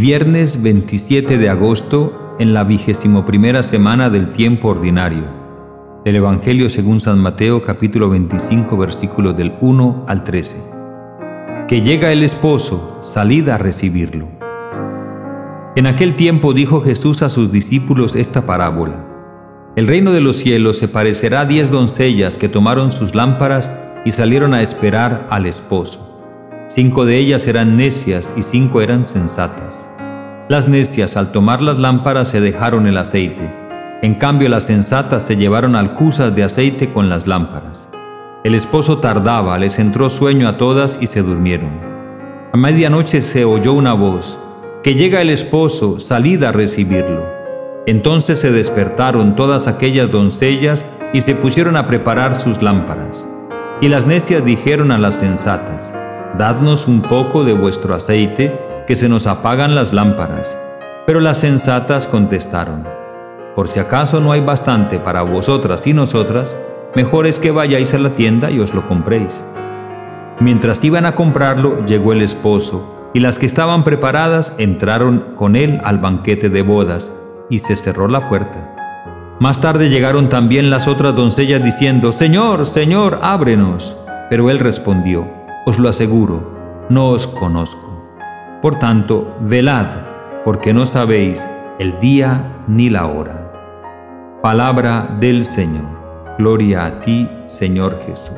Viernes 27 de agosto, en la vigésimo primera semana del tiempo ordinario. Del Evangelio según San Mateo, capítulo 25, versículos del 1 al 13. Que llega el esposo, salid a recibirlo. En aquel tiempo dijo Jesús a sus discípulos esta parábola. El reino de los cielos se parecerá a diez doncellas que tomaron sus lámparas y salieron a esperar al esposo. Cinco de ellas eran necias y cinco eran sensatas. Las necias al tomar las lámparas se dejaron el aceite. En cambio las sensatas se llevaron alcusas de aceite con las lámparas. El esposo tardaba, les entró sueño a todas y se durmieron. A medianoche se oyó una voz, que llega el esposo, salid a recibirlo. Entonces se despertaron todas aquellas doncellas y se pusieron a preparar sus lámparas. Y las necias dijeron a las sensatas, Dadnos un poco de vuestro aceite, que se nos apagan las lámparas. Pero las sensatas contestaron, Por si acaso no hay bastante para vosotras y nosotras, mejor es que vayáis a la tienda y os lo compréis. Mientras iban a comprarlo, llegó el esposo, y las que estaban preparadas entraron con él al banquete de bodas, y se cerró la puerta. Más tarde llegaron también las otras doncellas diciendo, Señor, Señor, ábrenos. Pero él respondió, os lo aseguro, no os conozco. Por tanto, velad, porque no sabéis el día ni la hora. Palabra del Señor. Gloria a ti, Señor Jesús.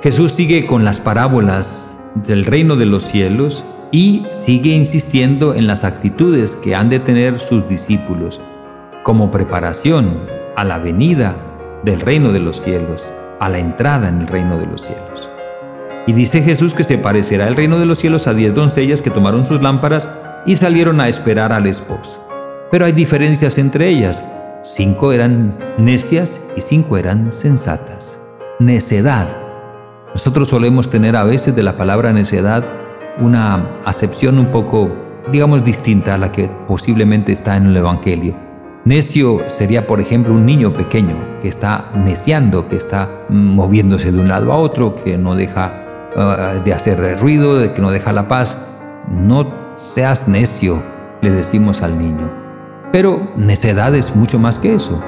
Jesús sigue con las parábolas del reino de los cielos y sigue insistiendo en las actitudes que han de tener sus discípulos como preparación a la venida del reino de los cielos a la entrada en el reino de los cielos. Y dice Jesús que se parecerá el reino de los cielos a diez doncellas que tomaron sus lámparas y salieron a esperar al esposo. Pero hay diferencias entre ellas. Cinco eran necias y cinco eran sensatas. Necedad. Nosotros solemos tener a veces de la palabra necedad una acepción un poco, digamos, distinta a la que posiblemente está en el Evangelio. Necio sería, por ejemplo, un niño pequeño que está neciando, que está moviéndose de un lado a otro, que no deja de hacer ruido, de que no deja la paz. No seas necio, le decimos al niño. Pero necedad es mucho más que eso.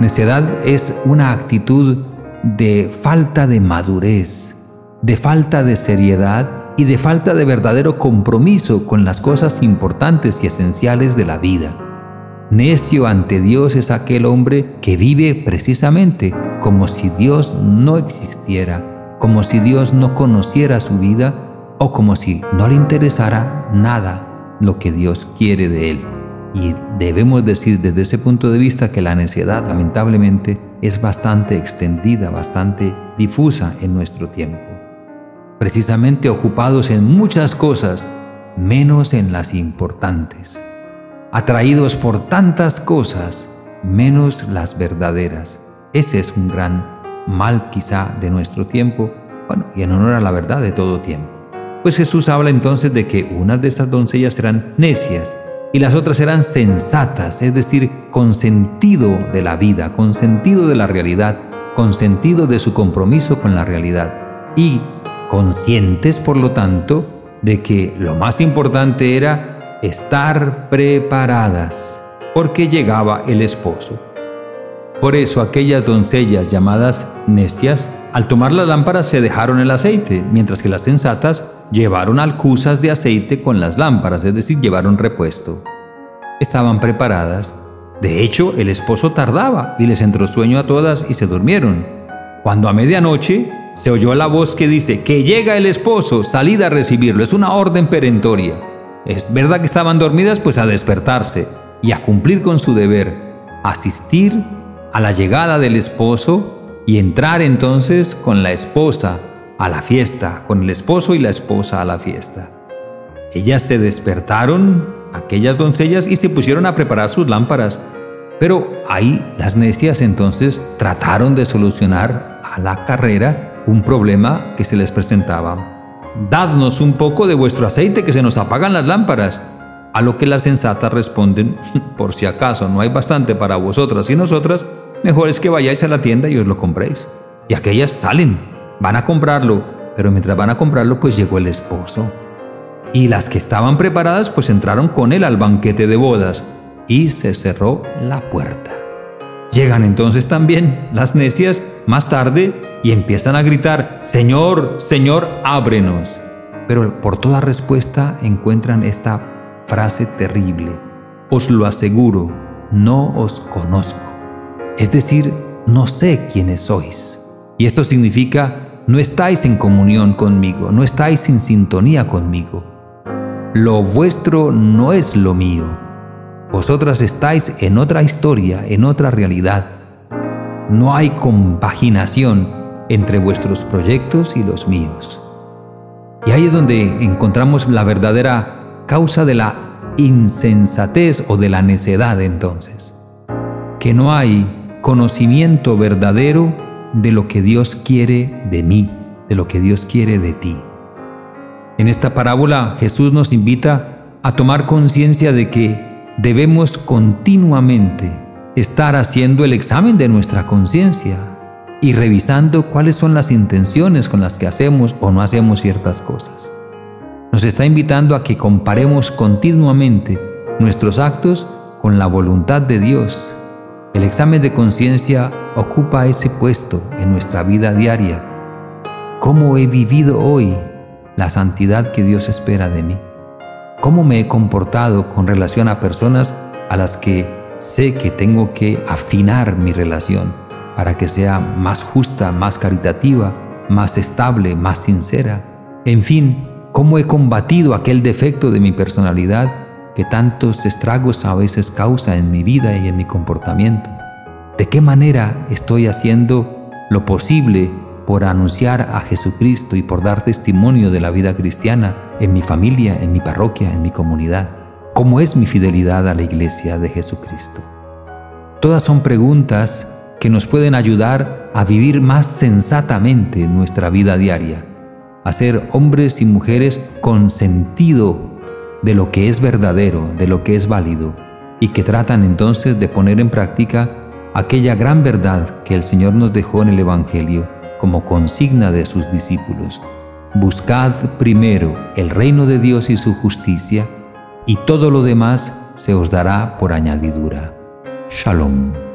Necedad es una actitud de falta de madurez, de falta de seriedad y de falta de verdadero compromiso con las cosas importantes y esenciales de la vida. Necio ante Dios es aquel hombre que vive precisamente como si Dios no existiera, como si Dios no conociera su vida o como si no le interesara nada lo que Dios quiere de él. Y debemos decir desde ese punto de vista que la necedad lamentablemente es bastante extendida, bastante difusa en nuestro tiempo. Precisamente ocupados en muchas cosas, menos en las importantes atraídos por tantas cosas, menos las verdaderas. Ese es un gran mal quizá de nuestro tiempo, bueno, y en honor a la verdad de todo tiempo. Pues Jesús habla entonces de que unas de estas doncellas eran necias y las otras eran sensatas, es decir, con sentido de la vida, con sentido de la realidad, con sentido de su compromiso con la realidad y conscientes, por lo tanto, de que lo más importante era estar preparadas, porque llegaba el esposo. Por eso aquellas doncellas llamadas necias, al tomar la lámpara se dejaron el aceite, mientras que las sensatas llevaron alcusas de aceite con las lámparas, es decir, llevaron repuesto. Estaban preparadas. De hecho, el esposo tardaba y les entró sueño a todas y se durmieron. Cuando a medianoche se oyó la voz que dice, que llega el esposo, salid a recibirlo. Es una orden perentoria. Es verdad que estaban dormidas, pues a despertarse y a cumplir con su deber, asistir a la llegada del esposo y entrar entonces con la esposa a la fiesta, con el esposo y la esposa a la fiesta. Ellas se despertaron, aquellas doncellas, y se pusieron a preparar sus lámparas. Pero ahí las necias entonces trataron de solucionar a la carrera un problema que se les presentaba. Dadnos un poco de vuestro aceite que se nos apagan las lámparas. A lo que las sensatas responden, por si acaso no hay bastante para vosotras y nosotras, mejor es que vayáis a la tienda y os lo compréis. Y aquellas salen, van a comprarlo, pero mientras van a comprarlo, pues llegó el esposo. Y las que estaban preparadas pues entraron con él al banquete de bodas y se cerró la puerta. Llegan entonces también las necias más tarde y empiezan a gritar, Señor, Señor, ábrenos. Pero por toda respuesta encuentran esta frase terrible, os lo aseguro, no os conozco. Es decir, no sé quiénes sois. Y esto significa, no estáis en comunión conmigo, no estáis en sintonía conmigo. Lo vuestro no es lo mío. Vosotras estáis en otra historia, en otra realidad. No hay compaginación entre vuestros proyectos y los míos. Y ahí es donde encontramos la verdadera causa de la insensatez o de la necedad entonces. Que no hay conocimiento verdadero de lo que Dios quiere de mí, de lo que Dios quiere de ti. En esta parábola Jesús nos invita a tomar conciencia de que debemos continuamente estar haciendo el examen de nuestra conciencia y revisando cuáles son las intenciones con las que hacemos o no hacemos ciertas cosas. Nos está invitando a que comparemos continuamente nuestros actos con la voluntad de Dios. El examen de conciencia ocupa ese puesto en nuestra vida diaria. ¿Cómo he vivido hoy la santidad que Dios espera de mí? ¿Cómo me he comportado con relación a personas a las que sé que tengo que afinar mi relación para que sea más justa, más caritativa, más estable, más sincera? En fin, cómo he combatido aquel defecto de mi personalidad que tantos estragos a veces causa en mi vida y en mi comportamiento. ¿De qué manera estoy haciendo lo posible por anunciar a Jesucristo y por dar testimonio de la vida cristiana en mi familia, en mi parroquia, en mi comunidad? ¿Cómo es mi fidelidad a la iglesia de Jesucristo? Todas son preguntas que nos pueden ayudar a vivir más sensatamente nuestra vida diaria a ser hombres y mujeres con sentido de lo que es verdadero, de lo que es válido, y que tratan entonces de poner en práctica aquella gran verdad que el Señor nos dejó en el Evangelio como consigna de sus discípulos. Buscad primero el reino de Dios y su justicia, y todo lo demás se os dará por añadidura. Shalom.